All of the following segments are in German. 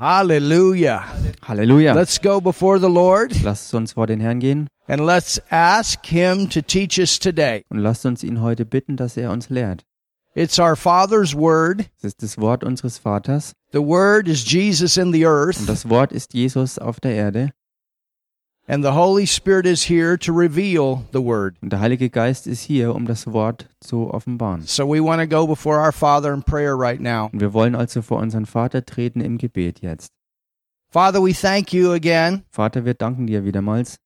Hallelujah. Halleluja. Let's go before the Lord Lasst uns vor den Herrn gehen and let's ask Him to teach us today. und lasst uns ihn heute bitten, dass er uns lehrt. It's our Father's Word. Es ist das Wort unseres Vaters The Word is Jesus in the und earth, das Wort ist Jesus auf der Erde and the Holy Spirit is here to reveal the Word. und der Heilige Geist ist hier, um das Wort zu offenbaren. So we want to go before our Father in prayer right now. Und wir wollen also vor unseren Vater treten im Gebet jetzt. Father, we thank you again Vater, wir danken dir wiedermals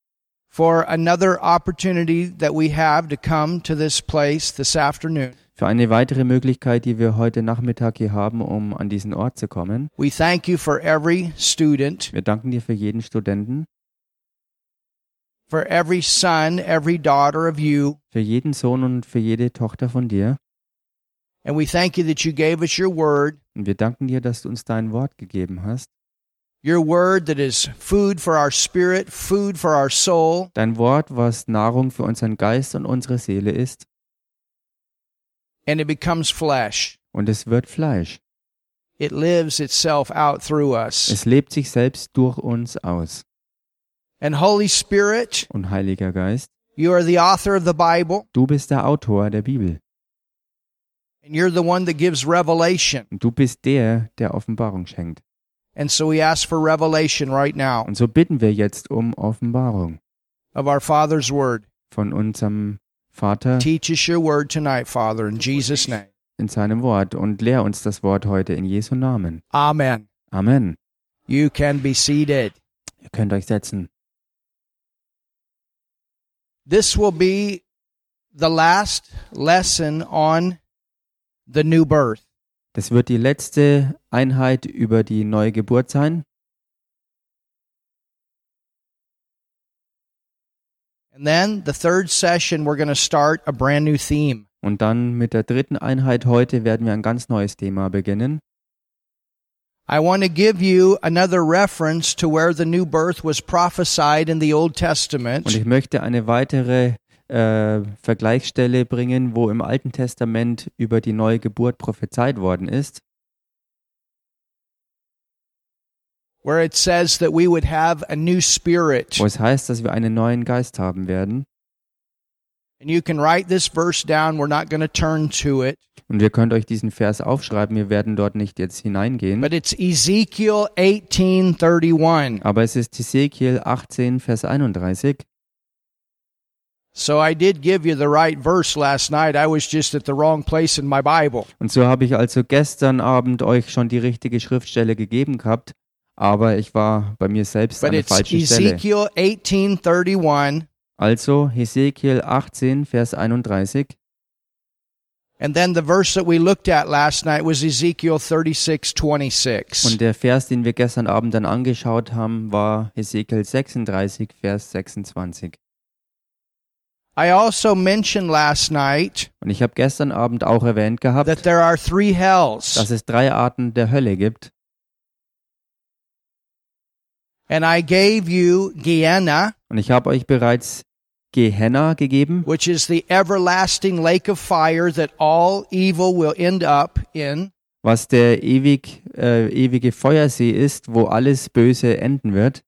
for another opportunity that we have to come to this place this afternoon. für eine weitere Möglichkeit, die wir heute Nachmittag hier haben, um an diesen Ort zu kommen. We thank you for every student, Wir danken dir für jeden Studenten, for every son, every daughter of you. für jeden Sohn und für jede Tochter von dir. And we thank you that you gave us your word, Und wir danken dir, dass du uns dein Wort gegeben hast. your word that is food for our spirit, food for our soul, Dein Wort, was Nahrung für unseren Geist und unsere Seele ist. and it becomes flesh. Und es wird Fleisch. It lives itself out through us. Es lebt sich selbst durch uns aus. And Holy Spirit, Und Heiliger Geist, you are the author of the Bible, du bist der Autor der Bibel. and you're the one that gives revelation. Und du bist der, der Offenbarung schenkt. And so we ask for revelation right now Und so bitten wir jetzt um Offenbarung of our Father's word. von unserem Vater Teach us your word tonight, Father, in Jesus' name. in seinem Wort und lehr uns das Wort heute in Jesu Namen. Amen. Amen. You can be seated. Ihr könnt euch setzen. This will be the last lesson on the new birth. Das wird die letzte Einheit über die neue Geburt sein. And then the third session, we're going to start a brand new theme. Und dann mit der dritten Einheit heute werden wir ein ganz neues Thema beginnen. I want to give you another reference to where the new birth was prophesied in the Old Und Testament. ich möchte eine weitere äh, Vergleichsstelle bringen, wo im Alten Testament über die neue Geburt prophezeit worden ist, where it says that we would have a new spirit. wo es heißt, dass wir einen neuen Geist haben werden. Und ihr könnt euch diesen Vers aufschreiben, wir werden dort nicht jetzt hineingehen. but it's Ezekiel 18:31. Aber es ist Ezekiel 18, Vers 31. So I did give you the right verse last night. I was just at the wrong place in my Bible. Und so habe ich also gestern Abend euch schon die richtige Schriftstelle gegeben gehabt, aber ich war bei mir selbst an der falschen Stelle. Ezekiel 18:31 Also Hesekiel 18, Vers 31. and then the verse that we looked at last night was Ezekiel 36:26. Und der Vers, den wir gestern Abend dann angeschaut haben, war Hesekiel 36, Vers 26. I also mentioned last night Und ich habe gestern Abend auch erwähnt gehabt, that there are three hells. dass es drei Arten der Hölle gibt. And I gave you Gehenna, Und ich habe euch bereits Gehenna gegeben, which is the everlasting lake of fire that all evil will end up in. was der ewig, äh, ewige Feuersee ist, wo alles Böse enden wird.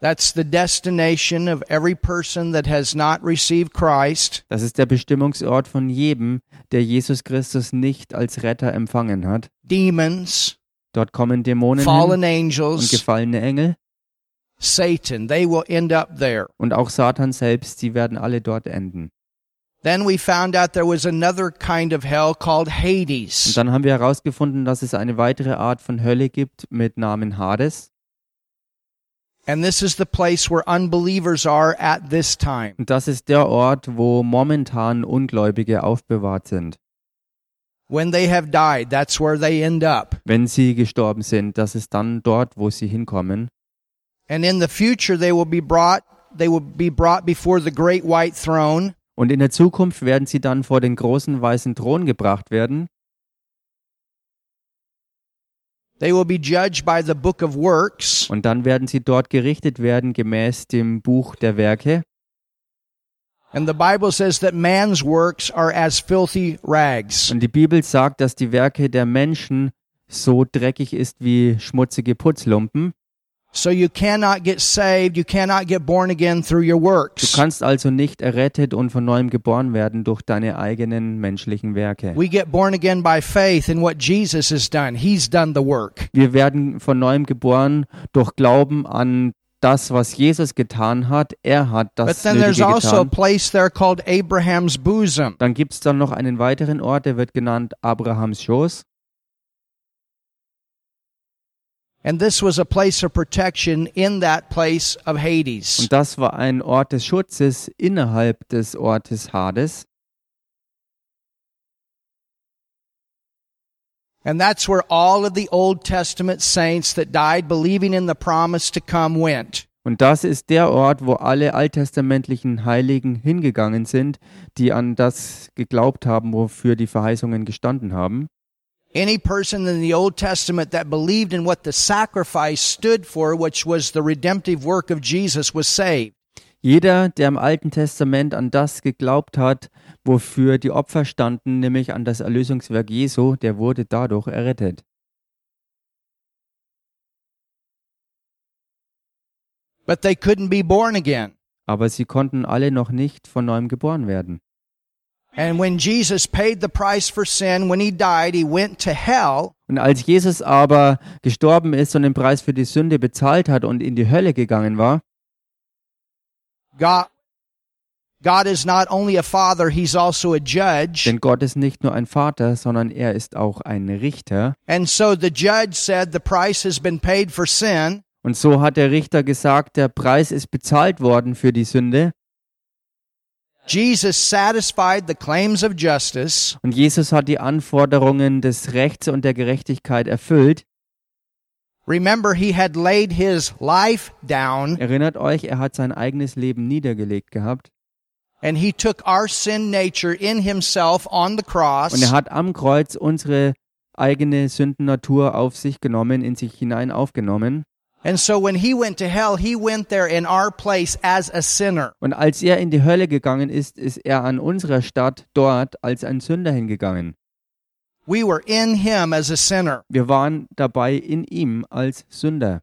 That's the destination of every person that has not received Christ. Das ist der Bestimmungsort von jedem, der Jesus Christus nicht als Retter empfangen hat. Demons, Dort kommen Dämonen fallen hin und angels, gefallene Engel Satan. They will end up there. und auch Satan selbst, sie werden alle dort enden. Then we found out there was another kind of hell called Und Hades. dann haben wir herausgefunden, dass es eine weitere Art von Hölle gibt mit Namen Hades. And this is the place where unbelievers are at this time. Und das ist der Ort, wo momentan Ungläubige aufbewahrt sind. When they have died, that's where they end up. Wenn sie gestorben sind, das ist dann dort, wo sie hinkommen. And in the future they will be brought they will be brought before the great white throne Und in der Zukunft werden sie dann vor den großen weißen Thron gebracht werden. They will be judged by the book of works. Und dann werden sie dort gerichtet werden gemäß dem Buch der Werke. And the Bible says that man's works are as filthy rags. Und die Bibel sagt, dass die Werke der Menschen so dreckig ist wie schmutzige Putzlumpen. So you cannot get saved, you cannot get born again through your Du works. kannst also nicht errettet und von neuem geboren werden durch deine eigenen menschlichen Werke. We get born again by faith in what Jesus has done. He's done the work. Wir werden von neuem geboren durch Glauben an das, was Jesus getan hat. Er hat But das then there's Nötige also a getan. place there called Abraham's bosom. Dann gibt es dann noch einen weiteren Ort, der wird genannt Abrahams Schoß. And this was a place of protection in that place of Hades. Und das war ein Ort des Schutzes innerhalb des Ortes Hades. And that's where all of the Old Testament saints that died believing in the promise to come went. Und das ist der Ort, wo alle alttestamentlichen Heiligen hingegangen sind, die an das geglaubt haben, wofür die Verheißungen gestanden haben. Any person in the Old Testament that believed in what the sacrifice stood for, which was the redemptive work of Jesus, was saved. Jeder, der im Alten Testament an das geglaubt hat, wofür die Opfer standen, nämlich an das Erlösungswerk Jesu, der wurde dadurch errettet. But they couldn't be born again. Aber sie konnten alle noch nicht von neuem geboren werden. And when Jesus paid the price for sin, when he died, he went to hell. Und als Jesus aber gestorben ist und den Preis für die Sünde bezahlt hat und in die Hölle gegangen war, God, God is not only a father, he's also a judge. denn Gott ist nicht nur ein Vater, sondern er ist auch ein Richter. And so the judge said the price has been paid for sin. Und so hat der Richter gesagt, der Preis ist bezahlt worden für die Sünde. Jesus satisfied the claims of justice. Und Jesus hat die Anforderungen des Rechts und der Gerechtigkeit erfüllt. Remember, he had laid his life down Erinnert euch, er hat sein eigenes Leben niedergelegt gehabt. And he took our sin nature in himself on the cross. Und er hat am Kreuz unsere eigene Sündennatur auf sich genommen, in sich hinein aufgenommen. And so when he went to hell, he went there in our place as a sinner. Und als er in die Hölle gegangen ist, ist er an unserer Stadt dort als ein Sünder hingegangen. We were in him as a sinner. Wir waren dabei in ihm als Sünder.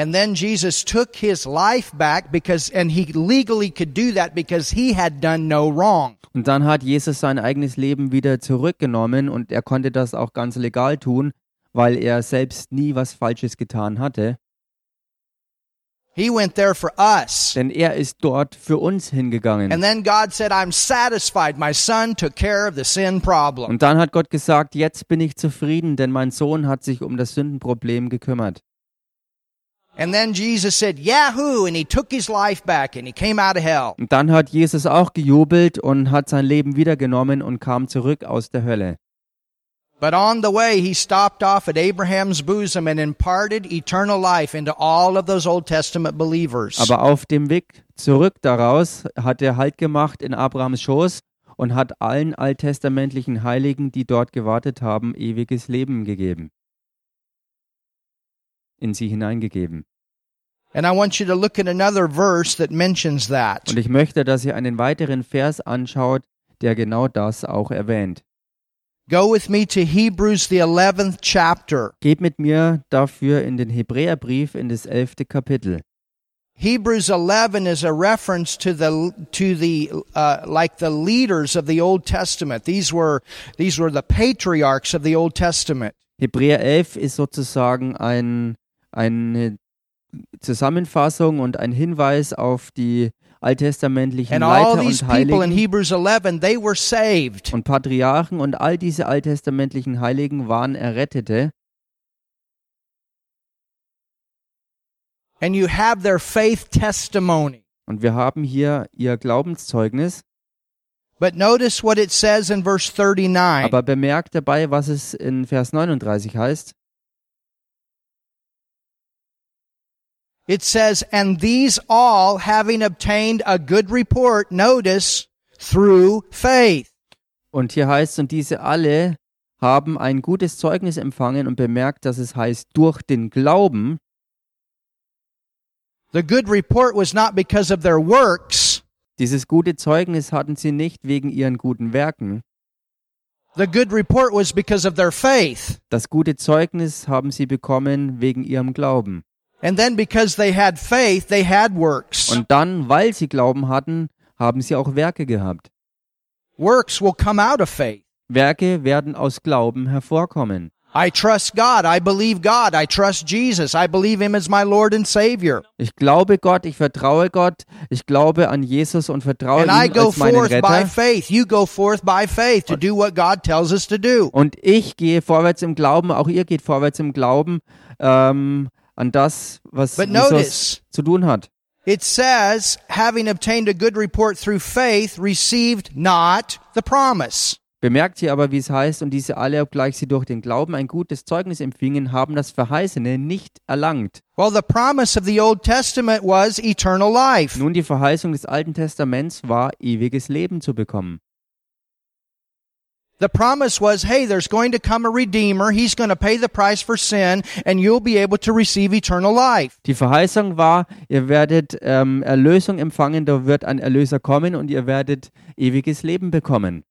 And then Jesus took his life back because, and he legally could do that because he had done no wrong. Und dann hat Jesus sein eigenes Leben wieder zurückgenommen und er konnte das auch ganz legal tun, weil er selbst nie was Falsches getan hatte. He went there for us. Denn er ist dort für uns hingegangen. And then God said, I'm satisfied. My son took care of the sin problem. Und dann hat Gott gesagt, jetzt bin ich zufrieden, denn mein Sohn hat sich um das Sündenproblem gekümmert. And then Jesus said, Yahoo! And he took his life back and he came out of hell. Und dann hat Jesus auch gejubelt und hat sein Leben wiedergenommen und kam zurück aus der Hölle. But on the way, he stopped off at Abraham's bosom and imparted eternal life into all of those Old Testament believers. Aber auf dem Weg zurück daraus hat er Halt gemacht in Abrahams Schoß und hat allen alttestamentlichen Heiligen, die dort gewartet haben, ewiges Leben gegeben. In sie hineingegeben. Und ich möchte, dass ihr einen weiteren Vers anschaut, der genau das auch erwähnt. Go with me to Hebrews, the 11th chapter. Geht mit mir dafür in den Hebräerbrief in das elfte Kapitel. Hebrews 11 is a reference to the to the uh, like the leaders of the Old Testament. These were these were the patriarchs of the Old Testament. Hebräer 11 ist sozusagen ein, eine Zusammenfassung und ein Hinweis auf die alttestamentlichen And all Leiter these und people in Heiligen Hebrews 11, they were saved. und Patriarchen und all diese alttestamentlichen Heiligen waren Errettete. And you have their faith testimony. Und wir haben hier ihr Glaubenszeugnis. But notice what it says in verse 39. Aber bemerkt dabei, was es in Vers 39 heißt. It says, And these all, having obtained a good report, notice, through faith. Und hier heißt und diese alle haben ein gutes Zeugnis empfangen und bemerkt, dass es heißt, durch den Glauben. The good report was not because of their works, Dieses gute Zeugnis hatten sie nicht wegen ihren guten Werken, The good report was because of their faith. Das gute Zeugnis haben sie bekommen wegen ihrem Glauben. And then because they had faith, they had works. Und dann, weil sie Glauben hatten, haben sie auch Werke gehabt. Works will come out of faith. Werke werden aus Glauben hervorkommen. I trust God. I believe God. I trust Jesus. I believe Him as my Lord and Savior. Ich glaube Gott, ich vertraue Gott, ich glaube an Jesus und vertraue And I ihm go als meinen forth by faith. You go forth by faith to do what God tells us to do. Und ich gehe vorwärts im Glauben, auch ihr geht vorwärts im Glauben ähm, an das, was But Jesus notice- zu tun hat. It says, having obtained a good report through faith, received not the promise. Bemerkt hier aber, wie es heißt, und diese alle, obgleich sie durch den Glauben ein gutes Zeugnis empfingen, haben das Verheißene nicht erlangt. Well, the promise of the Old Testament was eternal life. Nun, die Verheißung des Alten Testaments war, ewiges Leben zu bekommen. The promise was, hey, there's going to come a Redeemer. He's going to pay the price for sin, and you'll be able to receive eternal life. Die Verheißung war, ihr werdet ähm, Erlösung empfangen, da wird ein Erlöser kommen und ihr werdet ewiges Leben bekommen.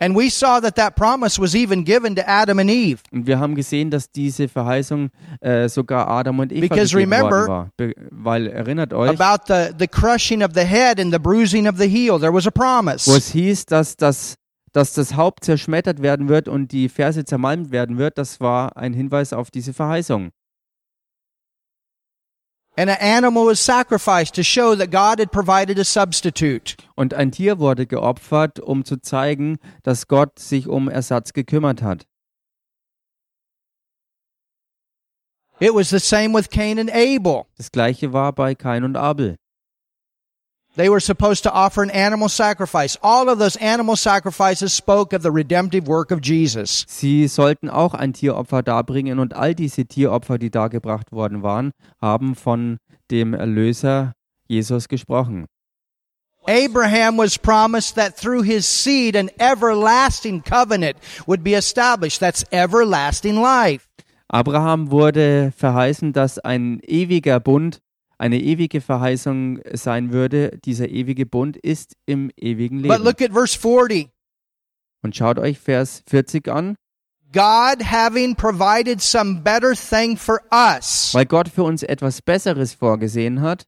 And we saw that that promise was even given to Adam and Eve. Und wir haben gesehen, dass diese Verheißung äh, sogar Adam und Eva Because gegeben remember- worden war. Be weil erinnert euch, About the, the crushing of the head and the bruising of the heel. There was a promise. Was hieß, dass das, dass das Haupt zerschmettert werden wird und die Ferse zermalmt werden wird, das war ein Hinweis auf diese Verheißung. And an animal was sacrificed to show that God had provided a substitute. Und ein Tier wurde geopfert, um zu zeigen, dass Gott sich um Ersatz gekümmert hat. It was the same with Cain and Abel. Das gleiche war bei Kain und Abel. They were supposed to offer an animal sacrifice. All of those animal sacrifices spoke of the redemptive work of Jesus. Sie sollten auch ein Tieropfer darbringen und all diese Tieropfer, die dargebracht worden waren, haben von dem Erlöser Jesus gesprochen. Abraham was promised that through his seed an everlasting covenant would be established. That's everlasting life. Abraham wurde verheißen, dass ein ewiger Bund, eine ewige Verheißung sein würde. Dieser ewige Bund ist im ewigen But Leben. look at verse 40. Und schaut euch Vers 40 an. God having provided some better thing for us. Weil Gott für uns etwas Besseres vorgesehen hat,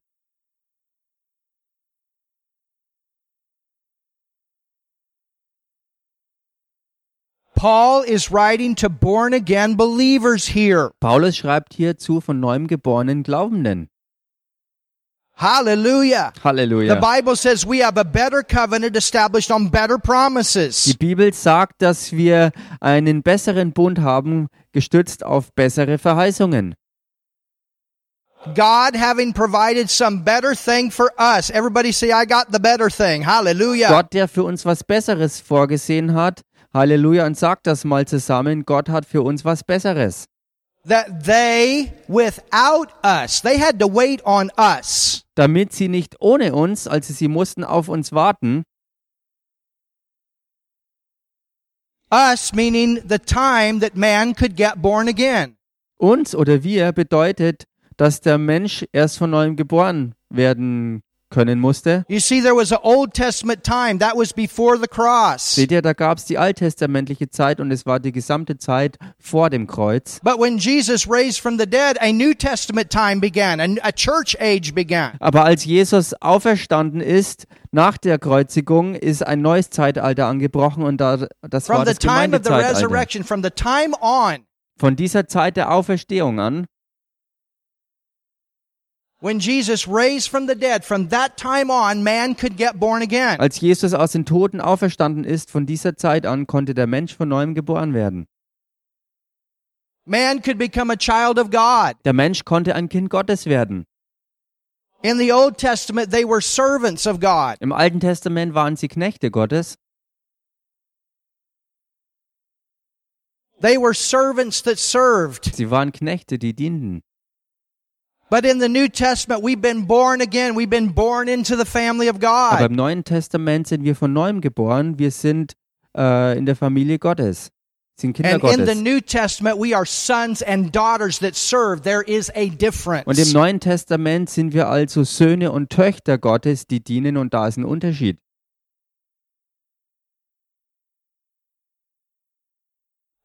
Paul is writing to born again believers here. Paulus schreibt hierzu von neuem geborenen Glaubenden. Hallelujah. The Halleluja. Bible says we have a better covenant established on better Die promises. Bibel sagt, dass wir einen besseren Bund haben, gestützt auf bessere Verheißungen. God having provided some better thing for us. Everybody say, I got the better thing. Hallelujah. Gott, der für uns was Besseres vorgesehen hat. Halleluja. Und sagt das mal zusammen. Gott hat für uns was Besseres. That they, without us, they had to wait on us. Damit sie nicht ohne uns, also sie mussten auf uns warten, Us meaning the time that man could get born again. uns oder wir bedeutet, dass der Mensch erst von neuem geboren werden können musste. You see, there was an Old Testament time. That was before the cross. Seht ihr, da gab es die alttestamentliche Zeit und es war die gesamte Zeit vor dem Kreuz. But when Jesus raised from the dead, a New Testament time began, a, a church age began. Aber als Jesus auferstanden ist, nach der Kreuzigung, ist ein neues Zeitalter angebrochen und da, das war From the das time of the Gemeindezeitalter. resurrection, from the time on, Von dieser Zeit der Auferstehung an, when Jesus raised from the dead, from that time on, man could get born again. als Jesus aus den Toten auferstanden ist, von dieser Zeit an konnte der Mensch von neuem geboren werden. Man could become a child of God. Der Mensch konnte ein Kind Gottes werden. In the Old Testament, they were servants of God. Im Alten Testament waren sie Knechte Gottes. They were servants that served. Sie waren Knechte, die dienten. But in the New Testament, we've been born again. We've been born into the family of Aber God. im Neuen Testament sind wir von neuem geboren. Wir sind äh, in der Familie Gottes. Sind Kinder And in the Gottes. New Testament, we are sons and daughters that serve. There is a Und im difference. Neuen Testament sind wir also Söhne und Töchter Gottes, die dienen und da ist ein Unterschied.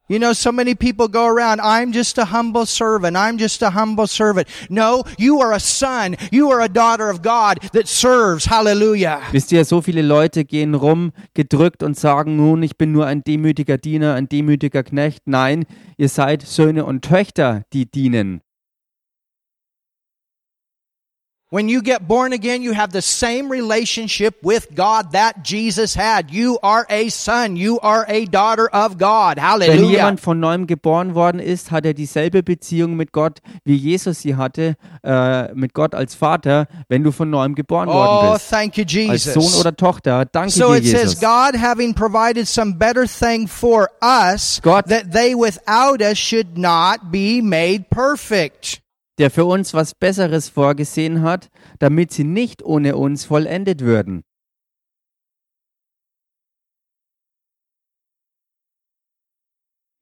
You know, so many people go around, I'm just a humble servant. I'm just a humble servant. No, you are a son. You are a daughter of God that serves. Hallelujah. Wisst ihr, so viele Leute gehen rum, gedrückt und sagen nun, ich bin nur ein demütiger Diener, ein demütiger Knecht. Nein, ihr seid Söhne und Töchter, die dienen. When you get born again, you have the same relationship with God that Jesus had. You are a son. You are a daughter of God. Wenn Hallelujah. jemand von neuem geboren worden ist, hat er dieselbe Beziehung mit Gott, wie Jesus sie hatte, äh, mit Gott als Vater, wenn du von neuem geboren Oh, worden bist. thank you, Als Sohn Jesus. oder Tochter. Danke So dir, it says, God having provided some better thing for us, Gott- that they without us should not be made perfect. Der für uns was Besseres vorgesehen hat, damit sie nicht ohne uns vollendet würden.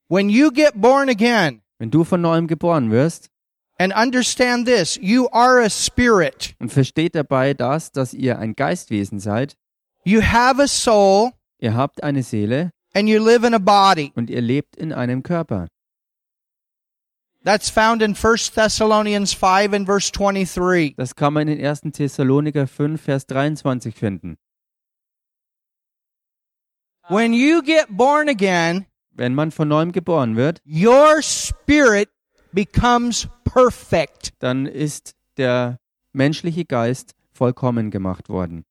When you get born again, Wenn du von neuem geboren wirst and understand this, you are a spirit. und versteht dabei das, dass ihr ein Geistwesen seid, You have a soul ihr habt eine Seele and you live in a body. und ihr lebt in einem Körper. That's found in 1 Thessalonians 5 and verse 23. Das kann man in 1. Thessaloniker 5, Vers 23 finden. When you get born again, Wenn man von neuem geboren wird, your spirit becomes perfect. dann ist der menschliche Geist vollkommen gemacht worden.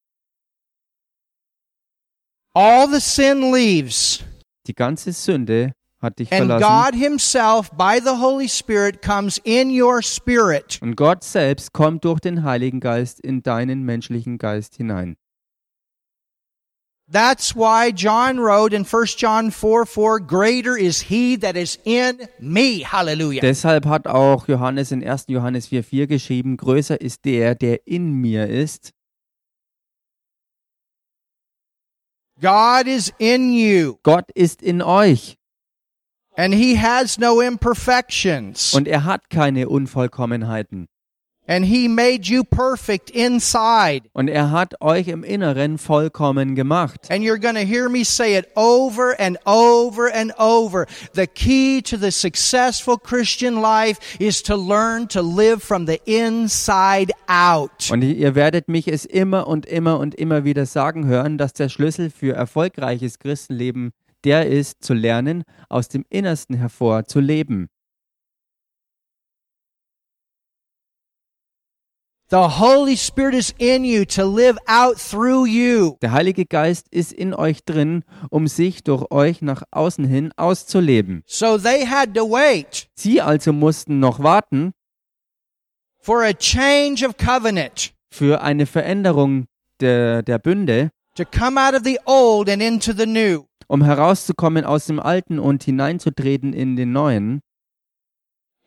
All the sin leaves. Die ganze Sünde hat dich And verlassen God Himself, by the Holy Spirit, comes in your spirit. und Gott selbst kommt durch den Heiligen Geist in deinen menschlichen Geist hinein. That's why John wrote in 1 John 4 4, Greater is He that is in me. Hallelujah. Deshalb hat auch Johannes in 1. Johannes 4,4 geschrieben, größer ist der, der in mir ist. God is in you, Gott ist in euch and He has no imperfections. und er hat keine Unvollkommenheiten. And He made you perfect inside. Und er hat euch im Inneren vollkommen gemacht. And you're going to hear me say it over and over and over. The key to the successful Christian life is to learn to live from the inside out. Und ihr werdet mich es immer und immer und immer wieder sagen hören, dass der Schlüssel für erfolgreiches Christenleben der ist, zu lernen, aus dem Innersten hervor zu leben. The Holy Spirit is in you to live out through you. Der Heilige Geist ist in euch drin, um sich durch euch nach außen hin auszuleben. So they had to wait Sie also mussten noch warten for a change of covenant für eine Veränderung der, der Bünde, to come out of the old and into the new. Um herauszukommen aus dem Alten und hineinzutreten in den Neuen.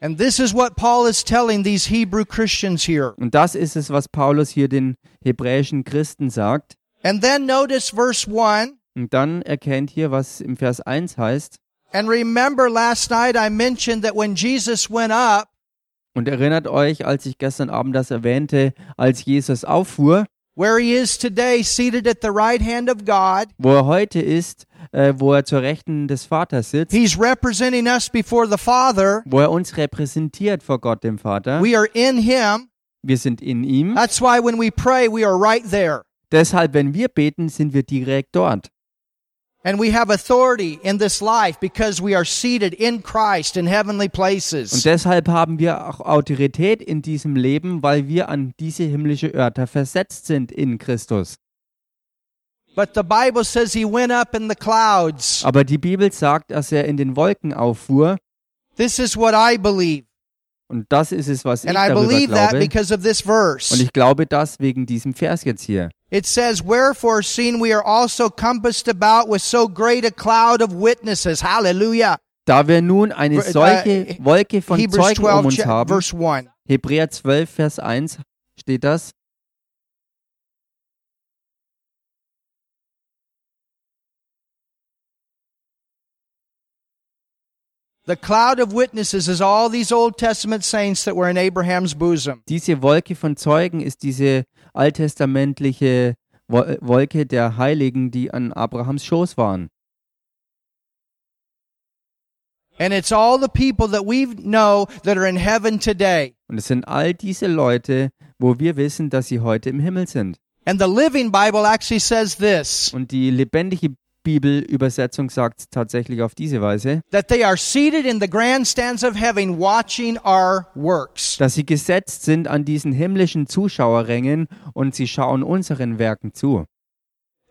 And this is what Paul is telling these Hebrew Christians here. Und das ist es, was Paulus hier den hebräischen Christen sagt. And then notice verse 1. Und dann erkennt hier, was im Vers 1 heißt. And remember last night I mentioned that when Jesus went up, Und erinnert euch, als ich gestern Abend das erwähnte, als Jesus auffuhr, where he is today, seated at the right hand of God, wo er heute ist, äh, wo er zur Rechten des Vaters sitzt, he's representing us before the Father. wo er uns repräsentiert vor Gott dem Vater. We are in him. Wir sind in ihm. That's why when we pray, we are right there. Deshalb, wenn wir beten, sind wir direkt dort. And we have authority in this life because we are seated in Christ in heavenly Und places. deshalb haben wir auch Autorität in diesem Leben, weil wir an diese himmlische Örter versetzt sind in Christus. Aber die Bibel sagt, dass er in den Wolken auffuhr. This is what I believe. Und das ist es, was ich darüber glaube. Und ich glaube das wegen diesem Vers jetzt hier. It says, Wherefore, seeing we are also compassed about with so great a cloud of witnesses. Hallelujah. Da wir nun eine solche äh, Wolke von Zeugen um 12, uns haben, verse 1. Hebräer 12, Vers 1 steht das, The cloud of witnesses is all these Old Testament saints that were in Abraham's bosom. diese Wolke von Zeugen ist diese alttestamentliche Wo- Wolke der Heiligen, die an Abrahams Schoß waren. And it's all the people that we know that are in heaven today. Und es sind all diese Leute, wo wir wissen, dass sie heute im Himmel sind. And the Living Bible actually says this Und die lebendige Bibelübersetzung sagt es tatsächlich auf diese Weise, that they are seated in the grandstands of heaven watching our works. dass sie gesetzt sind an diesen himmlischen Zuschauerrängen und sie schauen unseren Werken zu.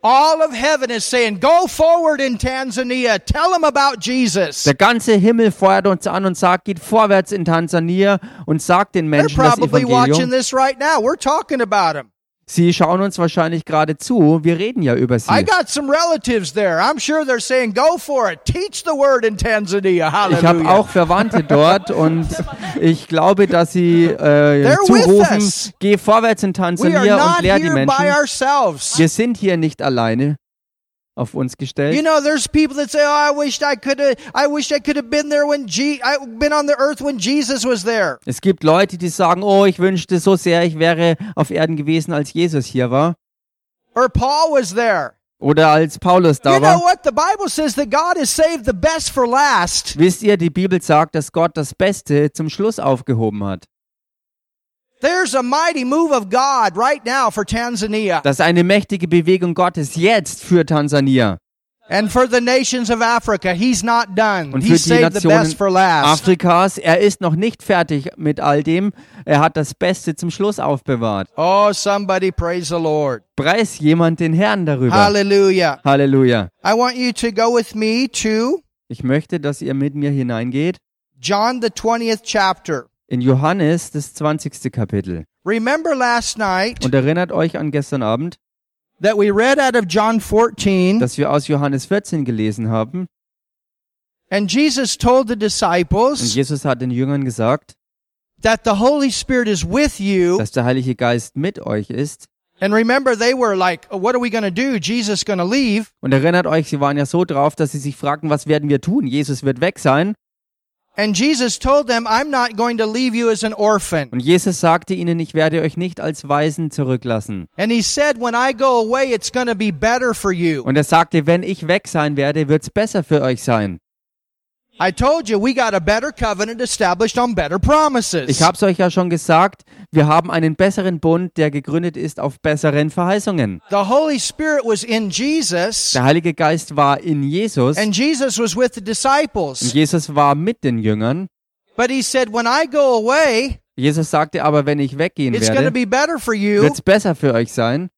All of heaven is saying, Go forward in Tanzania. Tell them about Jesus. Der ganze Himmel feuert uns an und sagt, geht vorwärts in Tansania und sagt den They're Menschen das probably watching Evangelium. this right now. We're talking about them. Sie schauen uns wahrscheinlich gerade zu. Wir reden ja über I sie. got some relatives there. I'm sure they're saying, Go for it. Teach the word in Tanzania. Ich habe auch Verwandte dort und ich glaube, dass sie äh, zurufen, geh vorwärts in Tansania und lehr die Menschen. Wir sind hier nicht alleine auf uns You gestellt. know, there's people that say, "Oh, I wished I could have. I wish I could have been there when G. I been on the earth when Jesus was there." Es gibt Leute, die sagen, oh, ich wünschte so sehr, ich wäre auf Erden gewesen, als Jesus hier war. Or Paul was there. Oder als Paulus You da know war. what? The Bible says that God has saved the best for last. Wisst ihr, die Bibel sagt, dass Gott das Beste zum Schluss aufgehoben hat. There's a mighty move of God right now for Tanzania Das ist eine mächtige Bewegung Gottes jetzt für Tansania and for the nations of Africa. He's not done. und He für die saved the Nationen. Afrikas. Er ist noch nicht fertig mit all dem. Er hat das Beste zum Schluss aufbewahrt. Oh, somebody praise the Lord. Preis jemand den Herrn darüber. Hallelujah. Halleluja. I want you to go with me to Ich möchte, dass ihr mit mir hineingeht John the 20th chapter. In Johannes, das 20. Kapitel. Remember last night Und erinnert euch an gestern Abend, that we read out of John 14 dass wir aus Johannes 14 gelesen haben. and Jesus told the Und disciples Jesus hat den Jüngern gesagt, that the Holy Spirit is with you. dass der Heilige Geist mit euch ist. And remember, they were like, "Oh, what are we going to do? Jesus going to leave. Und erinnert euch, sie waren ja so drauf, dass sie sich fragten, was werden wir tun? Jesus wird weg sein. And Jesus told them, I'm not going to leave you as an orphan. Und Jesus sagte ihnen, ich werde euch nicht als Waisen zurücklassen. And he said, when I go away, it's going to be better for you. Und er sagte, wenn ich weg sein werde, wird's besser für euch sein. I told you, we got a better covenant established on better promises. Ich hab's euch ja schon gesagt, wir haben einen besseren Bund, der gegründet ist auf besseren Verheißungen. The Holy Spirit was in Jesus, Der Heilige Geist war in Jesus and Jesus was with the und disciples. Jesus war mit den Jüngern. But he said, when I go away, Jesus sagte aber, wenn ich weggehen it's werde, be better for you wird's besser für euch sein,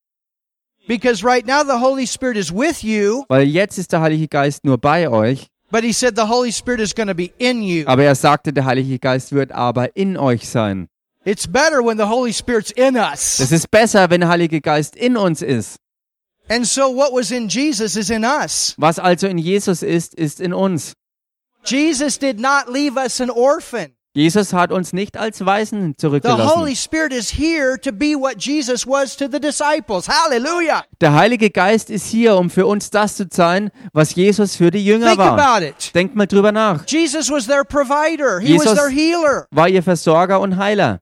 because right now the Holy Spirit is with you. weil jetzt ist der Heilige Geist nur bei euch. But he said the Holy Spirit is going to be in you. Aber er sagte, der Heilige Geist wird aber in euch sein. It's better when the Holy Spirit's in us. Es ist besser, wenn der Heilige Geist in uns ist. And so what was in Jesus is in us. Was also in Jesus ist, ist in Jesus did not leave us an orphan. Jesus hat uns nicht als Holy zurückgelassen. Spirit is here to be what Jesus was to the disciples. Hallelujah. Der Heilige Geist ist hier, um für uns das zu sein, was Jesus für die Jünger war. Denkt mal drüber nach. Jesus was their provider. He was Jesus- their healer. War ihr Versorger und Heiler.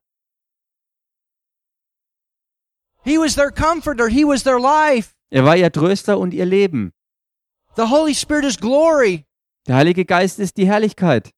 He was their comforter. He was their life. Er war ihr Tröster und ihr Leben. The Holy Spirit is glory. Der Heilige Geist ist die Herrlichkeit.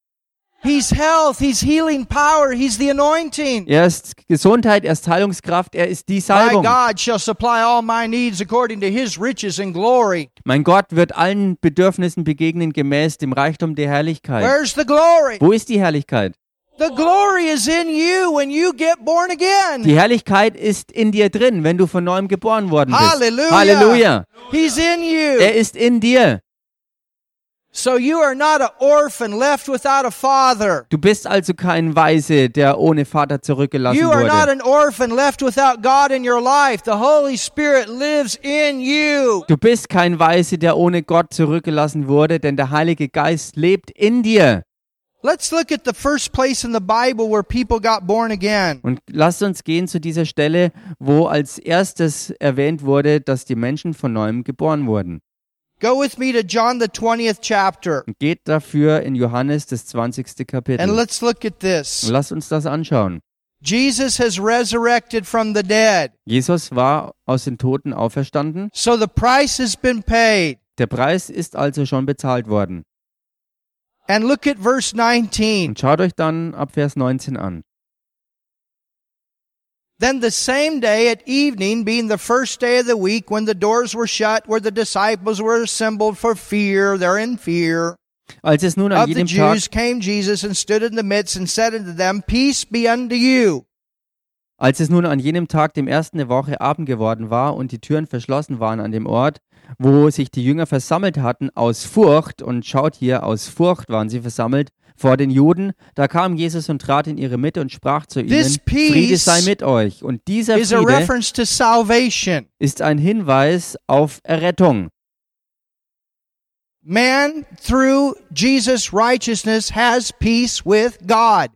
He's health. He's healing power. He's the anointing. Er ist Gesundheit, er ist Heilungskraft, er ist die My Salbung. God shall supply all my needs according to his riches and glory. Mein Gott wird allen Bedürfnissen begegnen gemäß dem Reichtum der Herrlichkeit. Where's the glory? Wo ist die Herrlichkeit? The glory is in you when you get born again. Die Herrlichkeit ist in dir drin, wenn du von neuem geboren worden bist. Halleluja. Halleluja. He's in you. Er ist in dir. So you are not an orphan left without a father. Du bist also kein Weise, der ohne Vater zurückgelassen You are not wurde. an orphan left without God in your life. The Holy Spirit lives in you. Du bist kein Weise, der ohne Gott zurückgelassen wurde, denn der Heilige Geist lebt in dir. Let's look at the first place in the Bible where people got born again. Und lasst uns gehen zu dieser Stelle, wo als erstes erwähnt wurde, dass die Menschen von neuem geboren wurden. Go with me to John the 20th chapter. Und geht dafür in Johannes das 20. And Kapitel. let's look at Und this. lasst uns das anschauen. Jesus has resurrected from the dead. Jesus war aus den Toten auferstanden. So the price has been paid. Der Preis ist also schon bezahlt worden. And look at verse 19. Und schaut euch dann ab Vers 19 an. Then the same day at evening, being the first day of the week, when the doors were shut, where the disciples were assembled for fear, they're in fear, Als es nun an of the jedem Tag Jews came Jesus and stood in the midst and said unto them, Peace be unto you. Als es nun an jenem Tag, dem ersten der Woche, Abend geworden war und die Türen verschlossen waren an dem Ort, wo sich die Jünger versammelt hatten, aus Furcht, und schaut hier, aus Furcht waren sie versammelt, vor den Juden, da kam Jesus und trat in ihre Mitte und sprach zu ihnen, Friede sei mit euch. Und dieser Friede ist ein Hinweis auf Errettung. Man, through Jesus' righteousness, has peace with God.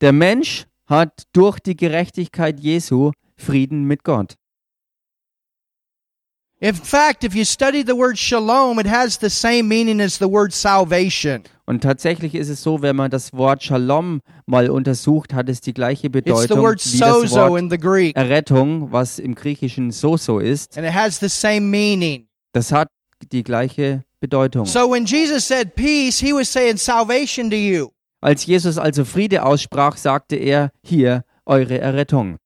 Der Mensch hat durch die Gerechtigkeit Jesu Frieden mit Gott. In fact, if you study the word shalom, it has the same meaning as the word salvation. Und tatsächlich ist es so, wenn man das Wort Shalom mal untersucht, hat es die gleiche Bedeutung word wie das sozo Wort in the Greek, Errettung, was im Griechischen Soso ist. and it has the same meaning. Das hat die gleiche Bedeutung. So when Jesus said peace, he was saying salvation to you. Als Jesus also Friede aussprach, sagte er, hier eure Errettung.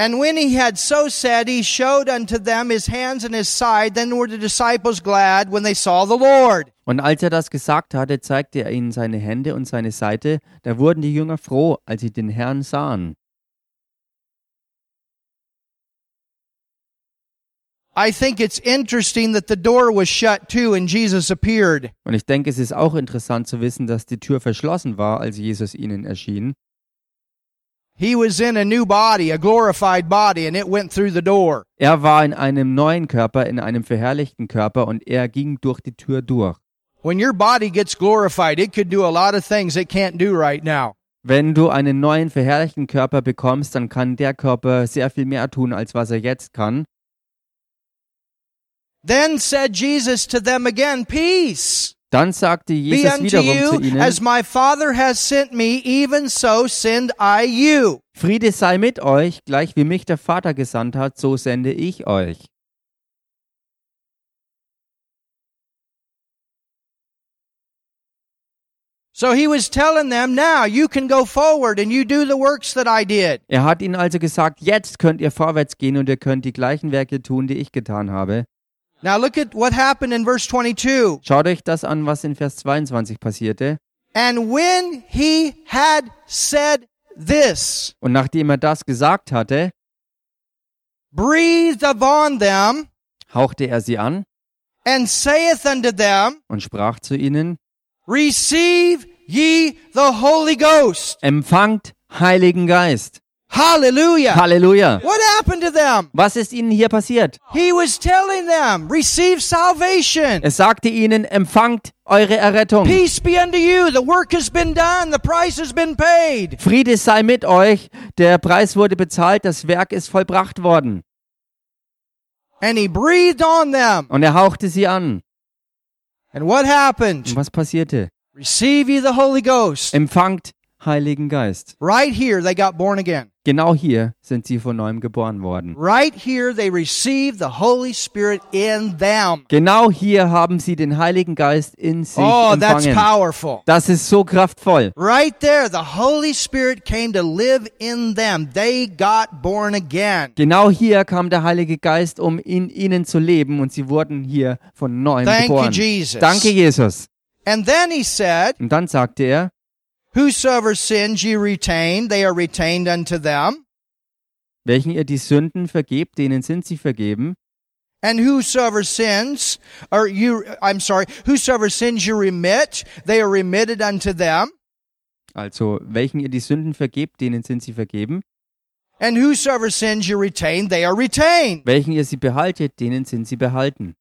And when he had so said, he showed unto them his hands and his side. Then were the disciples glad when they saw the Lord. Und als er das gesagt hatte, zeigte er ihnen seine Hände und seine Seite. Da wurden die Jünger froh, als sie den Herrn sahen. I think it's interesting that the door was shut too and Jesus appeared. Und ich denke, es ist auch interessant zu wissen, dass die Tür verschlossen war, als Jesus ihnen erschien. He was in a new body, a glorified body, and it went through the door. Er war in einem neuen Körper, in einem verherrlichten Körper und er ging durch die Tür durch. When your body gets glorified, it could do a lot of things it can't do right now. Wenn du einen neuen verherrlichten Körper bekommst, dann kann der Körper sehr viel mehr tun, als was er jetzt kann. Then said Jesus to them again, Peace Dann sagte Jesus wiederum zu ihnen, as my Father has sent me, even so send I you. Friede sei mit euch, gleich wie mich der Vater gesandt hat, so sende ich euch. So he was telling them, Now you can go forward and you do the works that I did. Er hat ihnen also gesagt, jetzt könnt ihr vorwärts gehen und ihr könnt die gleichen Werke tun, die ich getan habe. Now look at what happened in verse 22. Schaut euch das an, was in Vers 22 passierte. And when he had said this, Und nachdem er das gesagt hatte, breathed upon them, hauchte er sie an and saith unto them, und sprach zu ihnen, Receive ye the Holy Ghost. empfangt Heiligen Geist. Hallelujah. Halleluja. What happened to them? Was ist ihnen hier passiert? He was telling them, receive salvation. Es sagte ihnen, empfangt eure Errettung. Peace be unto you. The work has been done. The price has been paid. Friede sei mit euch. Der Preis wurde bezahlt, das Werk ist vollbracht worden. And he breathed on them. Und er hauchte sie an. And what Und happened? was passierte? Receive ye the Holy Ghost. Empfangt Heiligen Geist. Right here, they got born again. Genau hier sind sie von neuem geboren worden. Right here, they received the Holy Spirit in them. Genau hier haben sie den Heiligen Geist in sich Oh, that's empfangen. powerful. Das ist so kraftvoll. Right there, the Holy Spirit came to live in them. They got born again. Genau hier kam der Heilige Geist, um in ihnen zu leben und sie wurden hier von neuem Thank you, geboren. Jesus. Danke, Jesus. And then he said, Und dann sagte er, Whosoever sins ye retain, they are retained unto them. welchen ihr die Sünden vergebt, denen sind sie vergeben. And whosoever sins, or you, I'm sorry, whosoever sins you remit, they are remitted unto them. Also, welchen ihr die Sünden vergebt, denen sind sie vergeben. And whosoever sins you retain, they are retained. Welchen ihr sie behaltet, denen sind sie behalten.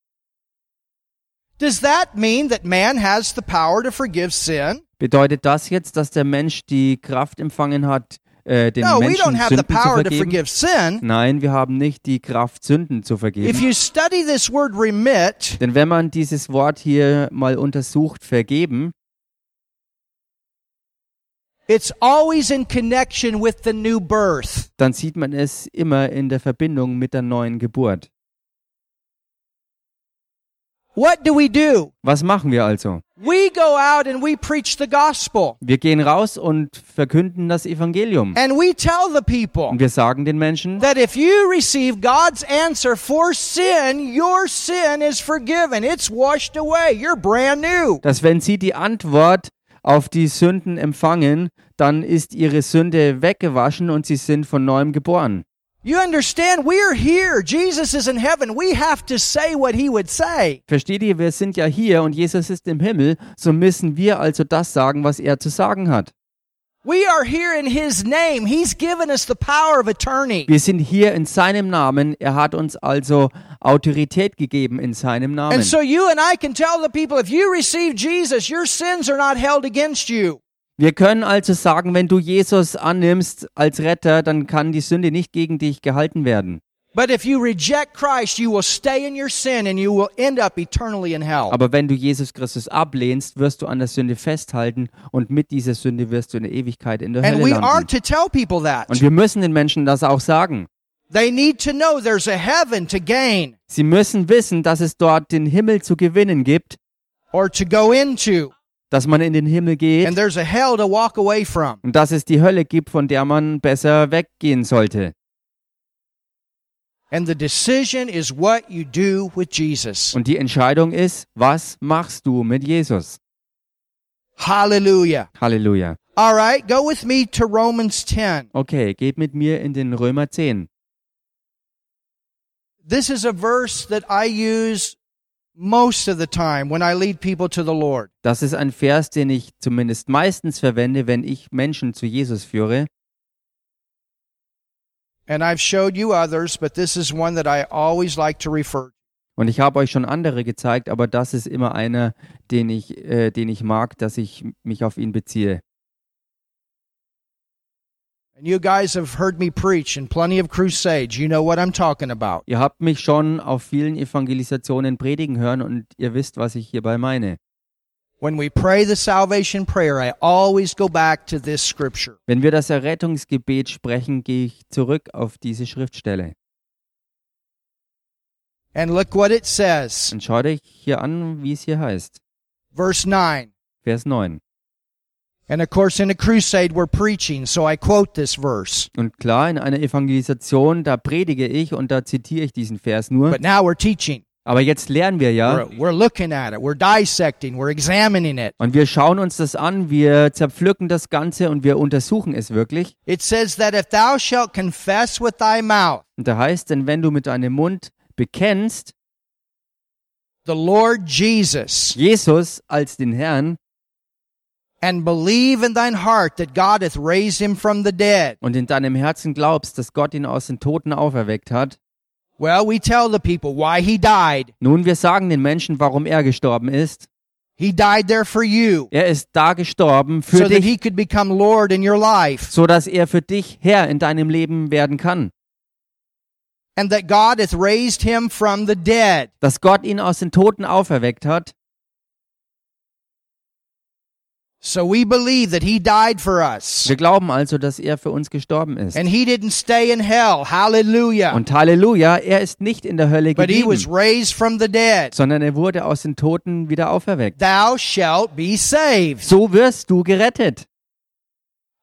Does that mean that man has the power to forgive sin? Bedeutet das jetzt, dass der Mensch die Kraft empfangen hat, äh, den No, we Menschen don't have the Sünden zu power to vergeben? forgive sin. Nein, wir haben nicht die Kraft, Sünden zu If vergeben. you study this word remit, Denn wenn man dieses Wort hier mal untersucht, vergeben, it's always in connection with the new birth. dann sieht man es immer in der Verbindung mit der neuen Geburt. What do we do? Was machen wir also? We go out and we preach the gospel. Wir gehen raus und verkünden das Evangelium. And we tell the people Und wir sagen den Menschen, that if you receive God's answer for sin, your sin is forgiven. It's washed away. You're brand new. dass wenn sie die Antwort auf die Sünden empfangen, dann ist ihre Sünde weggewaschen und sie sind von neuem geboren. You understand? We're here. Jesus is in heaven. We have to say what he would say. Versteht ihr, wir sind ja hier und Jesus ist im Himmel, so müssen wir also das sagen, was er zu sagen hat. We are here in his name. He's given us the power of attorney. Wir sind hier in seinem Namen, er hat uns also Autorität gegeben in seinem Namen. And so you and I can tell the people if you receive Jesus, your sins are not held against you. Wir können also sagen, wenn du Jesus annimmst als Retter, dann kann die Sünde nicht gegen dich gehalten werden. But if you reject Christ, you will stay in your sin and you will end up eternally in hell. Aber wenn du Jesus Christus ablehnst, wirst du an der Sünde festhalten und mit dieser Sünde wirst du in der Ewigkeit in der And Hölle we are landen. to tell people that. Und wir müssen den Menschen das auch sagen. They need to know there's a heaven to gain Sie müssen wissen, dass es dort den Himmel zu gewinnen gibt, or to go into, dass man in den Himmel geht and there's a hell to walk away from. und dass es die Hölle gibt, von der man besser weggehen sollte. And the decision is what you do with Jesus. Und die Entscheidung ist, was machst du mit Jesus? Hallelujah. Halleluja. All right, go with me to Romans 10. Okay, geht mit mir in den Römer 10. This is a verse that I use most of the time when I lead people to the Lord. Das ist ein Vers, den ich zumindest meistens verwende, wenn ich Menschen zu Jesus führe. And I've showed you others, but this is one that I always like to refer. Und ich habe euch schon andere gezeigt, aber das ist immer einer, den ich, äh, den ich mag, dass ich mich auf ihn beziehe. And you guys have heard me preach in plenty of crusades. You know what I'm talking about. Ihr habt mich schon auf vielen Evangelisationen predigen hören und ihr wisst, was ich hierbei meine. When we pray the salvation prayer, I always go back to this scripture. Wenn wir das Errettungsgebet sprechen, gehe ich zurück auf diese Schriftstelle. And look what it says. Und schaut euch hier an, wie es hier heißt. Verse 9. Vers 9. And of course, in a crusade, we're preaching, so I quote this verse. Und klar, in einer Evangelisation, da predige ich und da zitiere ich diesen Vers nur. But now we're teaching. Aber jetzt lernen wir ja. We're, we're looking at it. We're dissecting. We're examining it. Und wir schauen uns das an, wir zerpflücken das Ganze und wir untersuchen es wirklich. It says that if thou shalt confess with thy mouth Und da heißt, denn wenn du mit deinem Mund bekennst, the Lord Jesus Jesus als den Herrn and believe in thine heart that God hath raised him from the dead. und in deinem Herzen glaubst, dass Gott ihn aus den Toten auferweckt hat, Well, we tell the people why he died. nun wir sagen den Menschen, warum er gestorben ist. He died there for you Er ist da gestorben so für that dich, he could become Lord in your life so dass er für dich Herr in deinem Leben werden kann. and that God hath raised him from the dead. Dass Gott ihn aus den Toten auferweckt hat. So we believe that he died for us Wir glauben also, dass er für uns gestorben ist. and he didn't stay in hell. Hallelujah. Und Halleluja, er ist nicht in der Hölle But he was geblieben, raised from the dead. sondern er wurde aus den Toten wieder auferweckt. Thou shalt be saved. So wirst du gerettet.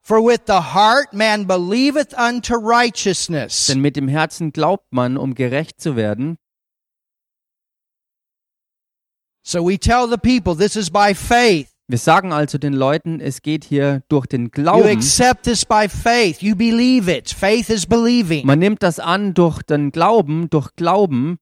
For with the heart man believeth unto righteousness, Denn mit dem Herzen glaubt man, um gerecht zu werden. So we tell the people this is by faith. Wir sagen also den Leuten, es geht hier durch den You Glauben. accept this by faith. You believe it. Faith is believing. Man nimmt das an durch den Glauben, durch Glauben.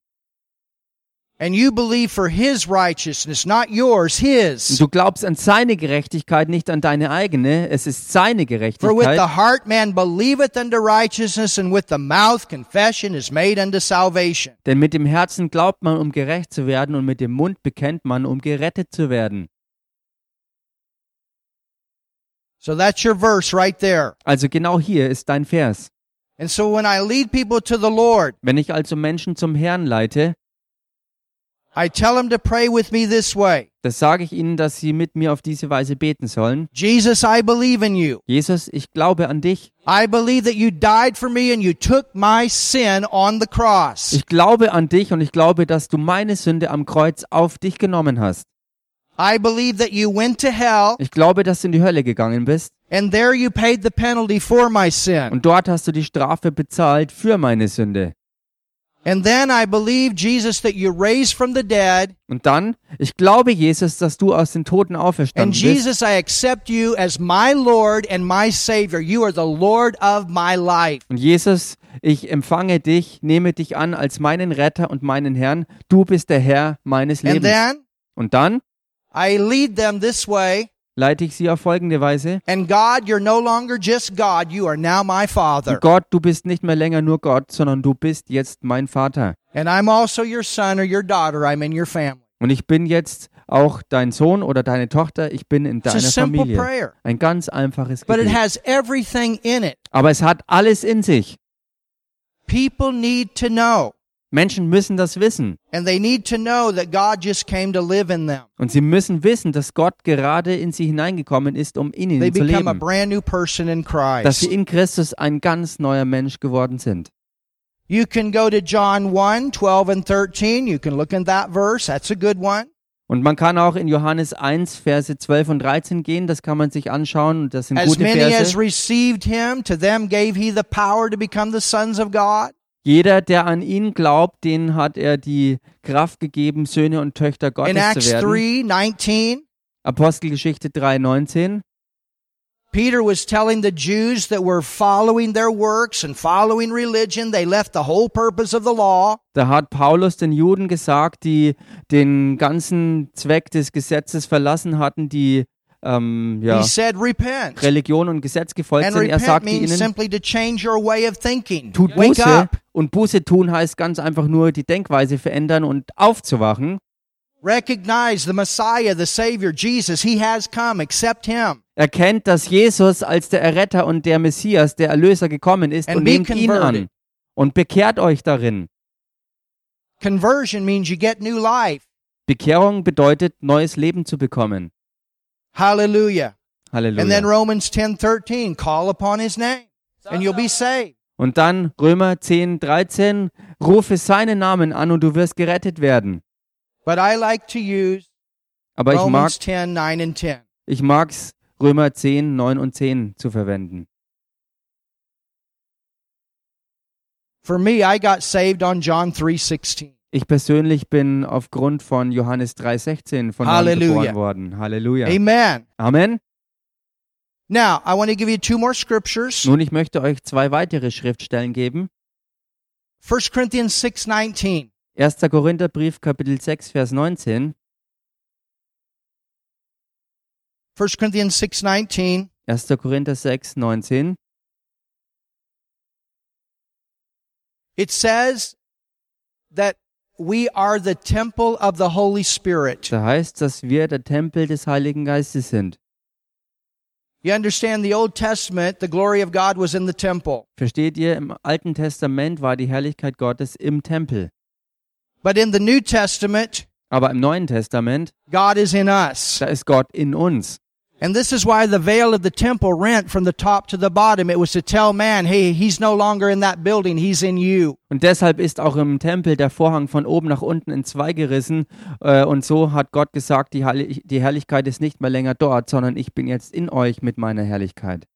And you believe for his righteousness, not yours, his. Du glaubst an seine Gerechtigkeit, nicht an deine eigene. Es ist seine For with Gerechtigkeit. the heart man believeth unto righteousness, and with the mouth confession is made unto salvation. Denn mit dem Herzen glaubt man, um gerecht zu werden, und mit dem Mund bekennt man, um gerettet zu werden. So that's your verse right there. Also genau hier ist dein Vers. And so when I lead people to the Lord, Wenn ich also Menschen zum Herrn leite, I tell them to pray with me this way Das sage ich ihnen, dass sie mit mir auf diese Weise beten sollen. Jesus, I believe in you. Jesus, ich glaube an dich. I believe that you died for me and you took my sin on the cross. Ich glaube an dich und ich glaube, dass du meine Sünde am Kreuz auf dich genommen hast. I believe that you went to hell Ich glaube, dass du in die Hölle gegangen bist and there you paid the penalty for my sin. und dort hast du die Strafe bezahlt für meine Sünde. And then I believe, Jesus, that you raised from the dead. Und dann, ich glaube, Jesus, dass du aus den Toten auferstanden And bist. Jesus, I accept you as my Lord and my Savior. You are the Lord of my life. Und Jesus, ich empfange dich, nehme dich an als meinen Retter und meinen Herrn. Du bist der Herr meines And Lebens. then Und dann I lead them this way. leite ich sie auf folgende Weise. And God, you're no longer just God. You are now my Father. Und Gott, du bist nicht mehr länger nur Gott, sondern du bist jetzt mein Vater. And I'm also your son or your daughter. I'm in your family. Und ich bin jetzt auch dein Sohn oder deine Tochter. Ich bin in deiner Familie. prayer, Ein ganz einfaches but it Gebet. has everything in it. Aber es hat alles in sich. People need to know. Menschen müssen das wissen. Und sie müssen wissen, dass Gott gerade in sie hineingekommen ist, um in They ihnen zu leben. brand new person in Dass sie in Christus ein ganz neuer Mensch geworden sind. You can go to John 1, 12 and 13. You can look in that verse. That's a good one. Und man kann auch in Johannes 1, Verse 12 und 13 gehen. Das kann man sich anschauen. Und das sind As gute many as Verse. received him, to them gave he the power to become the sons of God. Jeder, der an ihn glaubt, den hat er die Kraft gegeben, Söhne und Töchter In Gottes Acts zu werden. 3, 19, Apostelgeschichte 3, 19. Peter was telling the Jews that were following their works and following religion, they left the whole purpose of the law. Da hat Paulus den Juden gesagt, die den ganzen Zweck des Gesetzes verlassen hatten, die ähm, ja, He said, repent. Religion und Gesetz gefolgt And sind. Er sagte ihnen, tut Buße. Und Buße tun heißt ganz einfach nur die Denkweise verändern und aufzuwachen. Recognize the Messiah, the Savior, Jesus. He has come. Accept him. Erkennt, dass Jesus als der Erretter und der Messias, der Erlöser gekommen ist And und nehmt ihn an. Und bekehrt euch darin. Conversion means you get new life. Bekehrung bedeutet, neues Leben zu bekommen. Hallelujah. And then Halleluja. Romans 10 13, call upon his name and you'll be saved. Und dann Römer 10, 13, rufe seinen Namen an und du wirst gerettet werden. But I like to use Aber ich mag, Romans 10 9 and 10. ich mag's, Römer 10, 9 und 10 zu verwenden. For me, I got saved on John 3 16. Ich persönlich bin aufgrund von Johannes 3,16 von Halleluja. geboren worden. Halleluja. Amen. Amen. Now, I want to give you two more scriptures. Nun, ich möchte euch zwei weitere Schriftstellen geben. 1 Corinthians 6 19. 1. Korintherbrief, Kapitel 6, Vers 19. 1 Corinthians 6 19. 1. Korinther 6, 19. It says that we are the temple of the Holy Spirit. Da heißt, dass wir der Tempel des Heiligen Geistes sind. You understand the Old Testament, the glory of God was in the temple. Versteht ihr, im Alten Testament war die Herrlichkeit Gottes im Tempel. But in the New Testament, Aber im Neuen Testament, God is in us. da ist Gott in uns. And this is why the veil of the temple rent from the top to the bottom. It was to tell man, hey, he's no longer in that building, he's in you. Und deshalb ist auch im Tempel der Vorhang von oben nach unten in zwei gerissen. Äh, und so hat Gott gesagt, die, Herrlich die Herrlichkeit ist nicht mehr länger dort, sondern ich bin jetzt in euch mit meiner Herrlichkeit.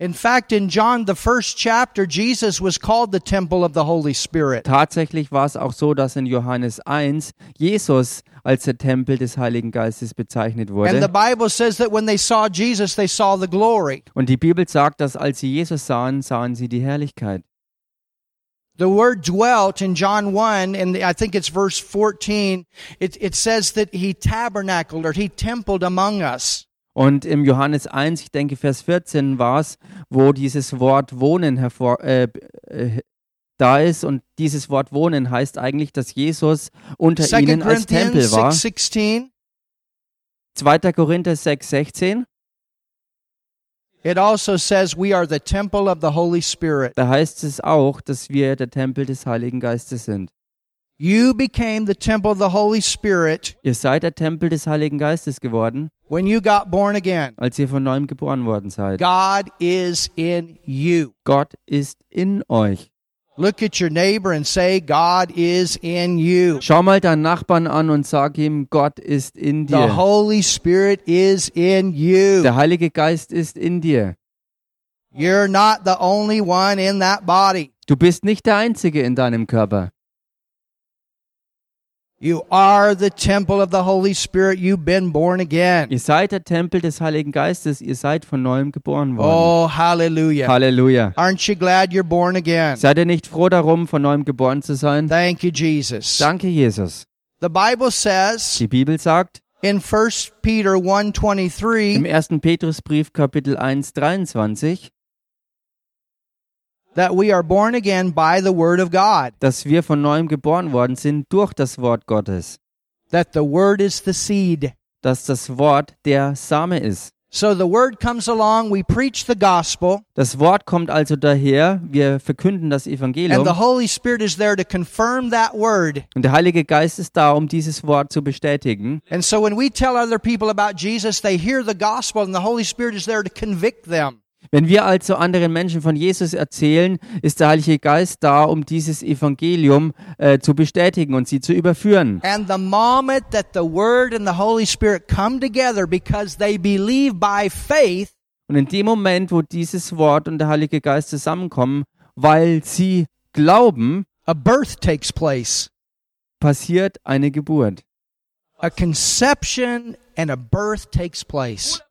In fact, in John, the first chapter, Jesus was called the temple of the Holy Spirit. Tatsächlich war es auch so, dass in Johannes 1 Jesus als der Tempel des Heiligen Geistes bezeichnet wurde. And the. Bible says that when they saw Jesus, they saw the glory. Und die Bibel sagt, dass als sie Jesus sahen, sahen sie die Herrlichkeit. The word dwelt in John 1, and I think it's verse 14, it, it says that he tabernacled or he templed among us. Und im Johannes 1, ich denke Vers 14 war es, wo dieses Wort Wohnen hervor, äh, äh, da ist. Und dieses Wort Wohnen heißt eigentlich, dass Jesus unter 2 ihnen als Tempel war. 6, 16, 2. Korinther 6, 16. It also says we are the temple of the Holy Spirit. Da heißt es auch, dass wir der Tempel des Heiligen Geistes sind. You became the temple of the Holy Spirit Ihr seid der Tempel des Heiligen Geistes geworden, when you got born again. als ihr von neuem geboren worden seid. God is in you. Gott ist in euch. Look at your neighbor and say, God is in you. Schau mal deinen Nachbarn an und sag ihm, Gott ist in The dir. Holy Spirit is in you. Der Heilige Geist ist in dir. You're not the only one in that body. Du bist nicht der Einzige in deinem Körper. You are the temple of the Holy Spirit. You've been born again. Ihr seid der Tempel des Heiligen Geistes. Ihr seid von neuem geboren worden. Oh, hallelujah. Halleluja. Aren't you glad you're born again? Seid ihr nicht froh darum, von neuem geboren zu sein? Thank you, Jesus. Danke, Jesus. The Bible says Die Bibel sagt in 1 Peter im 1:23 1. Petrusbrief Kapitel 1, 23, that we are born again by the word of God. dass wir von neuem geboren worden sind durch das Wort Gottes. That the word is the seed. Dass das Wort der Same ist. So the word comes along, we preach the gospel, Das Wort kommt also daher, wir verkünden das and the Holy Spirit is there to confirm that word. und der Heilige Geist ist da, um dieses Wort zu bestätigen. And so when we tell other people about Jesus, they hear the gospel and the Holy Spirit is there to convict them. Wenn wir also anderen Menschen von Jesus erzählen, ist der Heilige Geist da, um dieses Evangelium äh, zu bestätigen und sie zu überführen. And the moment that the word and the Holy Spirit come together because they believe by faith, Und in dem Moment, wo dieses Wort und der Heilige Geist zusammenkommen, weil sie glauben, a birth takes place. passiert eine Geburt. A conception and a birth takes place.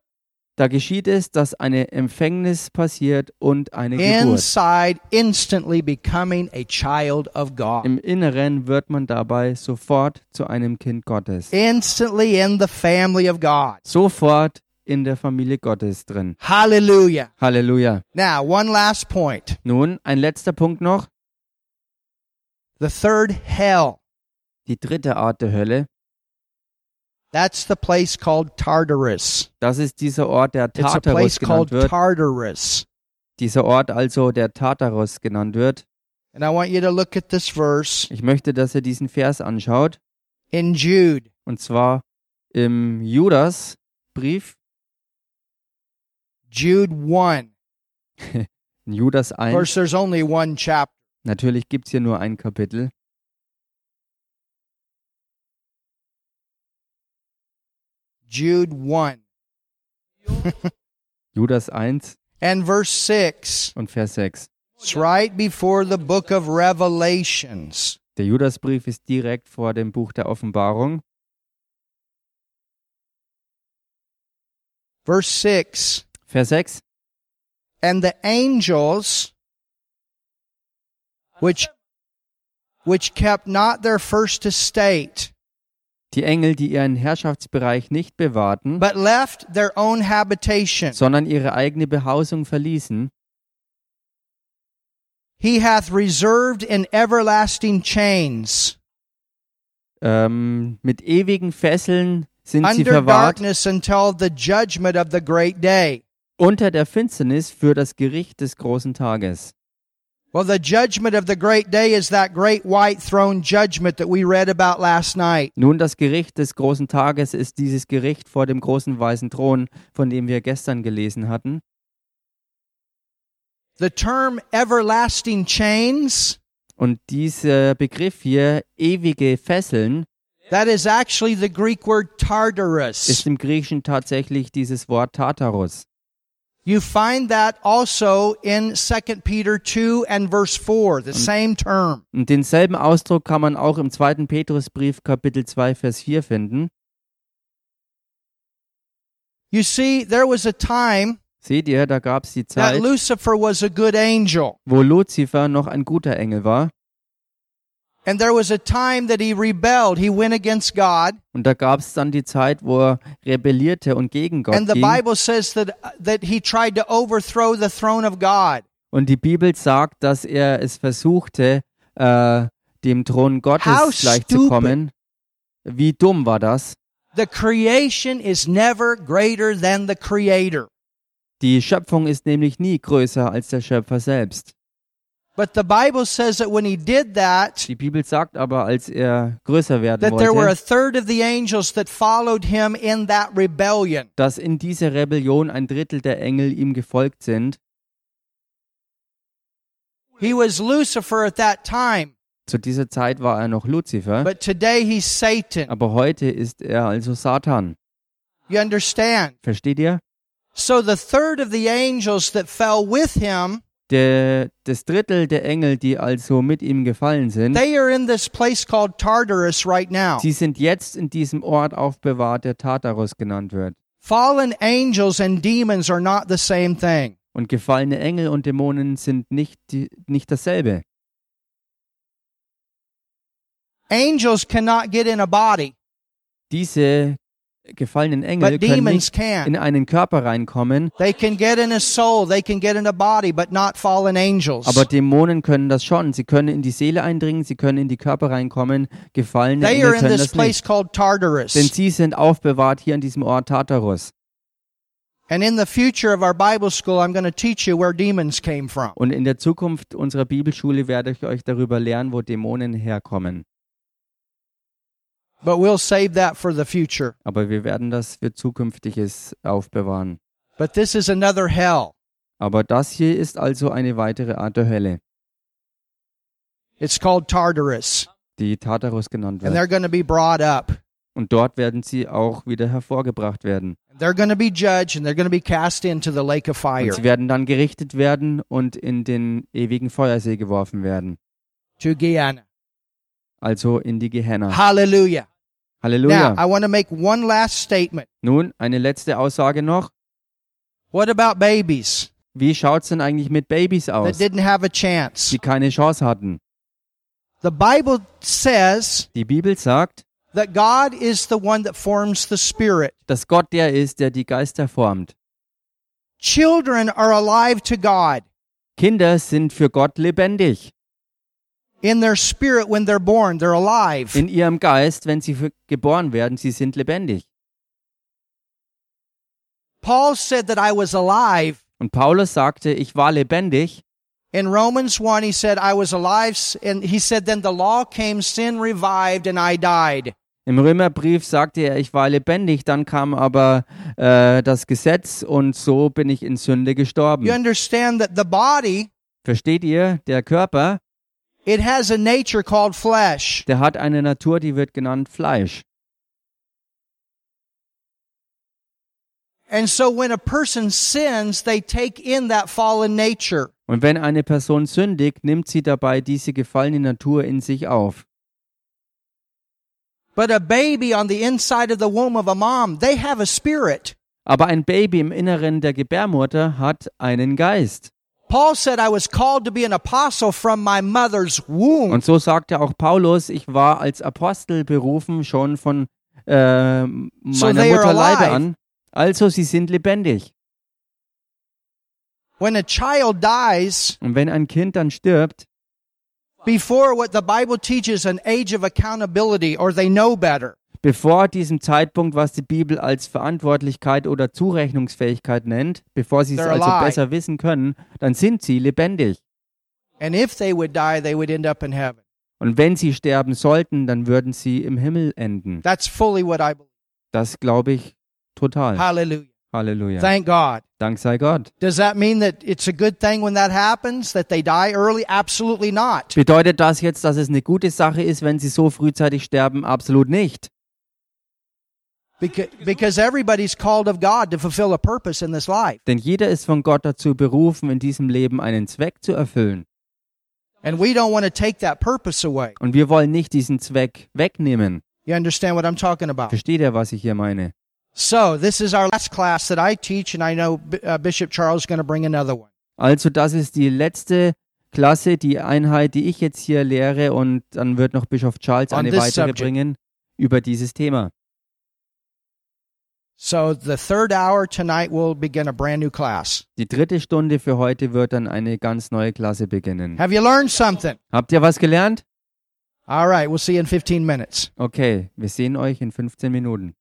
Da geschieht es, dass eine Empfängnis passiert und eine Geburt. Inside, instantly becoming a child of God. Im Inneren wird man dabei sofort zu einem Kind Gottes. Instantly in the family of God. Sofort in der Familie Gottes drin. Hallelujah. Halleluja. Now, one last point. Nun, ein letzter Punkt noch. The third hell. Die dritte Art der Hölle. That's the place called Tartarus. Das ist dieser Ort, der It's a Tartarus place called genannt wird. Tartarus. Dieser Ort also, der Tartarus genannt wird. And I want you to look at this verse Ich möchte, dass ihr diesen Vers anschaut. in Jude. Und zwar im Judas-Brief, Jude 1. in Judas Of 1. course, there's only one chapter. Natürlich gibt es hier nur ein Kapitel. Jude 1. Judas 1 And verse 6. und Vers 6. It's right before the book of Revelations. Der Judasbrief ist direkt vor dem Buch der Offenbarung. Verse 6. Vers 6. And the angels which which kept not their first estate, Die Engel, die ihren Herrschaftsbereich nicht bewahrten, but left their own habitation. sondern ihre eigene Behausung verließen, He hath reserved in everlasting chains ähm, mit ewigen Fesseln sind sie under verwahrt darkness until the judgment of the great day. unter der Finsternis für das Gericht des großen Tages. Well, the judgment of the great day is that great white throne judgment that we read about last night. Nun, das Gericht des großen Tages ist dieses Gericht vor dem großen weißen Thron, von dem wir gestern gelesen hatten. The term everlasting chains, Und dieser Begriff hier, ewige Fesseln, that is actually the Greek word Tartarus. ist im Griechischen tatsächlich dieses Wort Tartarus. You find that also in 2 Peter 2 and verse 4, the same term. Und denselben Ausdruck kann man auch im 2. Petrusbrief Kapitel 2 Vers 4 finden. You see, there was a time Seht ihr, da gab es die that Zeit, Lucifer was a good angel. wo Luzifer noch ein guter Engel war. And there was a time that he rebelled. He went against God. Und da gab es dann die Zeit, wo er rebellierte und gegen Gott And the ging. Bible says that, that he tried to overthrow the throne of God. Und die Bibel sagt, dass er es versuchte, äh, dem Thron Gottes gleichzukommen. Wie dumm war das? The creation is never greater than the creator. Die Schöpfung ist nämlich nie größer als der Schöpfer selbst. But the Bible says that when he did that, Die Bibel sagt aber, als er größer werden that there were a wollte, third of the angels that followed him in that rebellion. dass in dieser Rebellion ein Drittel der Engel ihm gefolgt sind. He was Lucifer at that time, Zu dieser Zeit war er noch Luzifer, but today he's Satan. aber heute ist er also Satan. You understand? Versteht ihr? So the third of the angels that fell with him, Der, das Drittel der Engel, die also mit ihm gefallen sind, they are in this place called Tartarus right now. sie sind jetzt in diesem Ort aufbewahrt, der Tartarus genannt wird. Fallen angels and demons are not the same thing. Und gefallene Engel und Dämonen sind nicht, nicht dasselbe. Angels cannot get in a body, Diese gefallenen Engel but können demons nicht in einen Körper reinkommen, They can get in a soul, they can get in a body, but not fallen angels. aber Dämonen können das schon. Sie können in die Seele eindringen, sie können in die Körper reinkommen. Gefallene They Engel are in können this das place nicht. called Tartarus. Denn sie sind aufbewahrt hier an diesem Ort Tartarus. And in the future of our Bible school, I'm going to teach you where demons came from. Und in der Zukunft unserer Bibelschule werde ich euch darüber lernen, wo Dämonen herkommen. But we'll save that for the future. Aber wir werden das für zukünftiges aufbewahren. But this is another hell. Aber das hier ist also eine weitere Art der Hölle, It's called Tartarus. die Tartarus genannt And wird. they're going to be brought up. Und dort werden sie auch wieder hervorgebracht werden. They're going to be judged and they're going to be cast into the lake of fire. Und sie werden dann gerichtet werden und in den ewigen Feuersee geworfen werden. To Guyana. Also in die Gehenna. Hallelujah. Now, Halleluja. I want to make one last statement. Nun, eine letzte Aussage noch. What about babies Wie schaut's denn eigentlich mit Babys that aus, didn't have a chance? die keine Chance hatten? The Bible says Die Bibel sagt, that God is the one that forms the spirit. dass Gott der ist, der die Geister formt. Children are alive to God Kinder sind für Gott lebendig. In their spirit when they're born. They're alive. In ihrem Geist, wenn sie geboren werden, sie sind lebendig. Paul said that I was alive. Und Paulus sagte, ich war lebendig. In Romans 1, he said, I was alive. And he said, then the law came, sin revived, and I died. Im Römerbrief sagte er, ich war lebendig, dann kam aber äh, das Gesetz und so bin ich in Sünde gestorben. You understand that the body, Versteht ihr? Der Körper, it has a nature called flesh. der hat eine Natur, die wird genannt Fleisch. And so when a person sins, they take in that fallen nature. Und wenn eine Person sündigt, nimmt sie dabei diese gefallene Natur in sich auf. But a baby on the inside of the womb of a mom, they have a spirit. Aber ein Baby im Inneren der Gebärmutter hat einen Geist. Paul said, I was called to be an apostle from my mother's womb. Und so sagte auch Paulus, ich war als Apostel berufen schon von äh, So meiner are Mutterleibe an. Also sie sind lebendig. When a child dies, Und wenn ein Kind dann stirbt, before what the Bible teaches an age of accountability, or they know better, bevor diesem Zeitpunkt, was die Bibel als Verantwortlichkeit oder Zurechnungsfähigkeit nennt, bevor sie es also alive. besser wissen können, dann sind sie lebendig. and if they would die, they would end up in heaven. Und wenn sie sterben sollten, dann würden sie im Himmel enden. That's fully what I believe. Das glaube ich total. Hallelujah. Halleluja. Thank God. Dank sei Gott. Does that mean that it's a good thing when that happens, that they die early? Absolutely not. Bedeutet das jetzt, dass es eine gute Sache ist, wenn sie so frühzeitig sterben? Absolut nicht. Because, everybody's called of God to fulfill a purpose in this life. Denn jeder ist von Gott dazu berufen, in diesem Leben einen Zweck zu erfüllen. And we don't want to take that purpose away. Und wir wollen nicht diesen Zweck wegnehmen. You understand what I'm talking about? Versteht ihr, was ich hier meine? So, this is our last class that I teach, and I know uh, Bishop Charles is going to bring another one. Also das ist die letzte Klasse, die Einheit, die ich jetzt hier lehre und dann wird noch Bischof Charles On eine weitere subject. bringen über dieses Thema. So, the third hour tonight will begin a brand new class. Die dritte Stunde für heute wird dann eine ganz neue Klasse beginnen. Have you learned something? Habt ihr was gelernt? All right, we'll see you in 15 minutes. Okay, wir sehen euch in 15 Minuten.